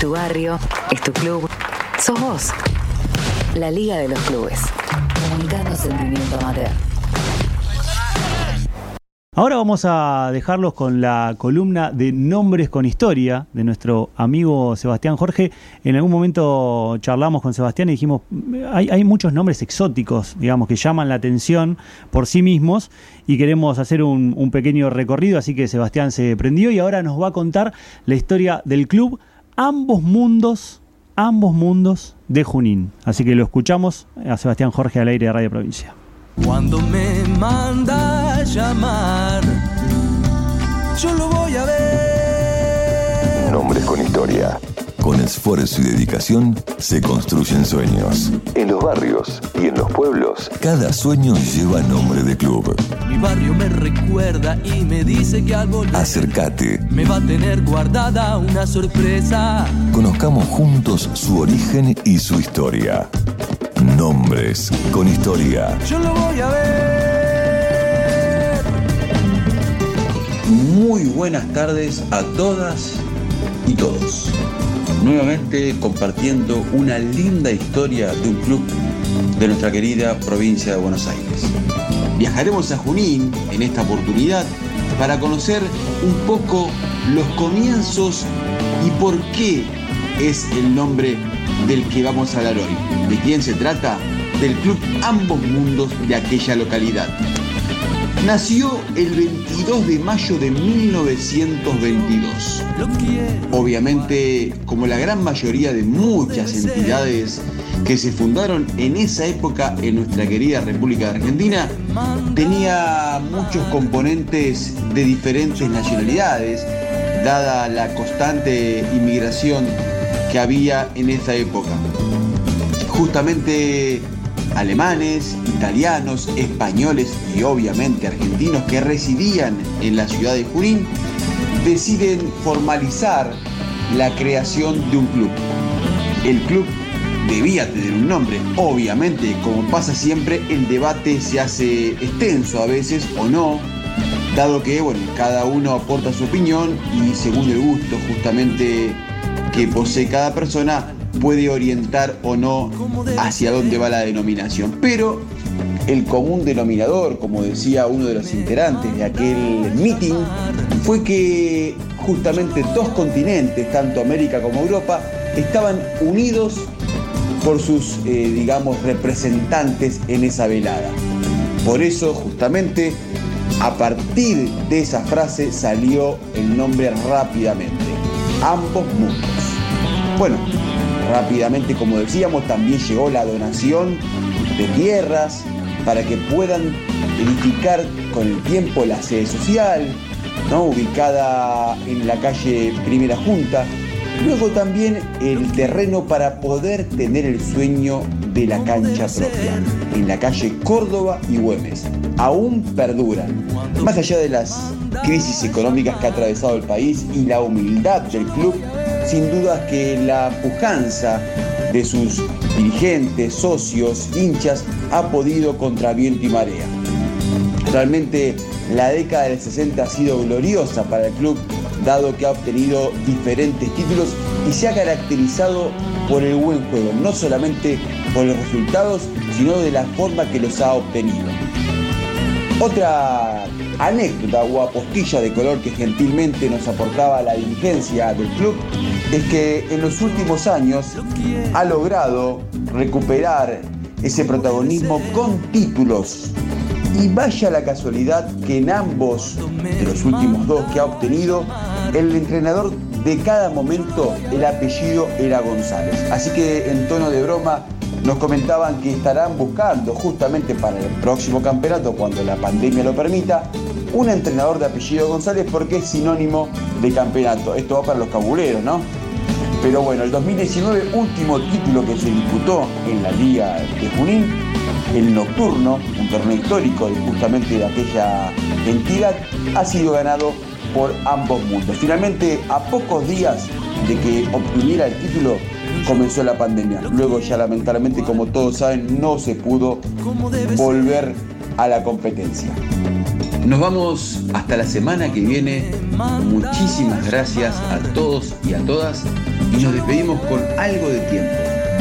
tu barrio, es tu club, sos vos. La Liga de los Clubes. Comunicando sentimiento amateur. Ahora vamos a dejarlos con la columna de Nombres con Historia de nuestro amigo Sebastián Jorge. En algún momento charlamos con Sebastián y dijimos, hay, hay muchos nombres exóticos, digamos, que llaman la atención por sí mismos y queremos hacer un, un pequeño recorrido, así que Sebastián se prendió y ahora nos va a contar la historia del club Ambos Mundos, Ambos Mundos de Junín. Así que lo escuchamos a Sebastián Jorge al aire de Radio Provincia. Cuando me manda a llamar, yo lo voy a ver. Nombres con historia. Con esfuerzo y dedicación se construyen sueños. En los barrios y en los pueblos, cada sueño lleva nombre de club. Mi barrio me recuerda y me dice que algo le- Acércate, me va a tener guardada una sorpresa. conozcamos juntos su origen y su historia. Nombres con historia. Yo lo voy a ver. Muy buenas tardes a todas y todos. Nuevamente compartiendo una linda historia de un club de nuestra querida provincia de Buenos Aires. Viajaremos a Junín en esta oportunidad para conocer un poco los comienzos y por qué es el nombre del que vamos a hablar hoy. ¿De quién se trata? Del club Ambos Mundos de aquella localidad. Nació el 22 de mayo de 1922. Lo quiero. Obviamente, como la gran mayoría de muchas entidades que se fundaron en esa época en nuestra querida República de Argentina, tenía muchos componentes de diferentes nacionalidades, dada la constante inmigración que había en esa época. Justamente alemanes, italianos, españoles y obviamente argentinos que residían en la ciudad de Junín deciden formalizar la creación de un club. El club debía tener un nombre, obviamente, como pasa siempre, el debate se hace extenso a veces o no, dado que, bueno, cada uno aporta su opinión y según el gusto justamente que posee cada persona, puede orientar o no hacia dónde va la denominación. Pero el común denominador, como decía uno de los integrantes de aquel meeting, fue que justamente dos continentes, tanto América como Europa, estaban unidos por sus, eh, digamos, representantes en esa velada. Por eso, justamente, a partir de esa frase salió el nombre rápidamente, ambos mundos. Bueno, rápidamente, como decíamos, también llegó la donación de tierras para que puedan edificar con el tiempo la sede social, ¿no? ubicada en la calle Primera Junta. Luego también el terreno para poder tener el sueño de la cancha propia, en la calle Córdoba y Güemes. Aún perduran. Más allá de las crisis económicas que ha atravesado el país y la humildad del club, sin duda que la pujanza de sus dirigentes, socios, hinchas ha podido contra viento y marea. Realmente la década del 60 ha sido gloriosa para el club, dado que ha obtenido diferentes títulos y se ha caracterizado por el buen juego, no solamente por los resultados, sino de la forma que los ha obtenido. Otra anécdota o apostilla de color que gentilmente nos aportaba la dirigencia del club es que en los últimos años ha logrado recuperar ese protagonismo con títulos. Y vaya la casualidad que en ambos de los últimos dos que ha obtenido, el entrenador de cada momento, el apellido era González. Así que en tono de broma nos comentaban que estarán buscando justamente para el próximo campeonato, cuando la pandemia lo permita, un entrenador de apellido González porque es sinónimo de campeonato. Esto va para los cabuleros, ¿no? Pero bueno, el 2019, último título que se disputó en la Liga de Junín, el Nocturno, un torneo histórico de justamente de aquella entidad, ha sido ganado por ambos mundos. Finalmente, a pocos días de que obtuviera el título, comenzó la pandemia. Luego ya lamentablemente, como todos saben, no se pudo volver a la competencia. Nos vamos hasta la semana que viene. Muchísimas gracias a todos y a todas. Y nos despedimos con algo de tiempo.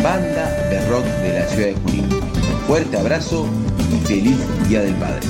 Banda de rock de la ciudad de Junín. Fuerte abrazo y feliz Día del Padre.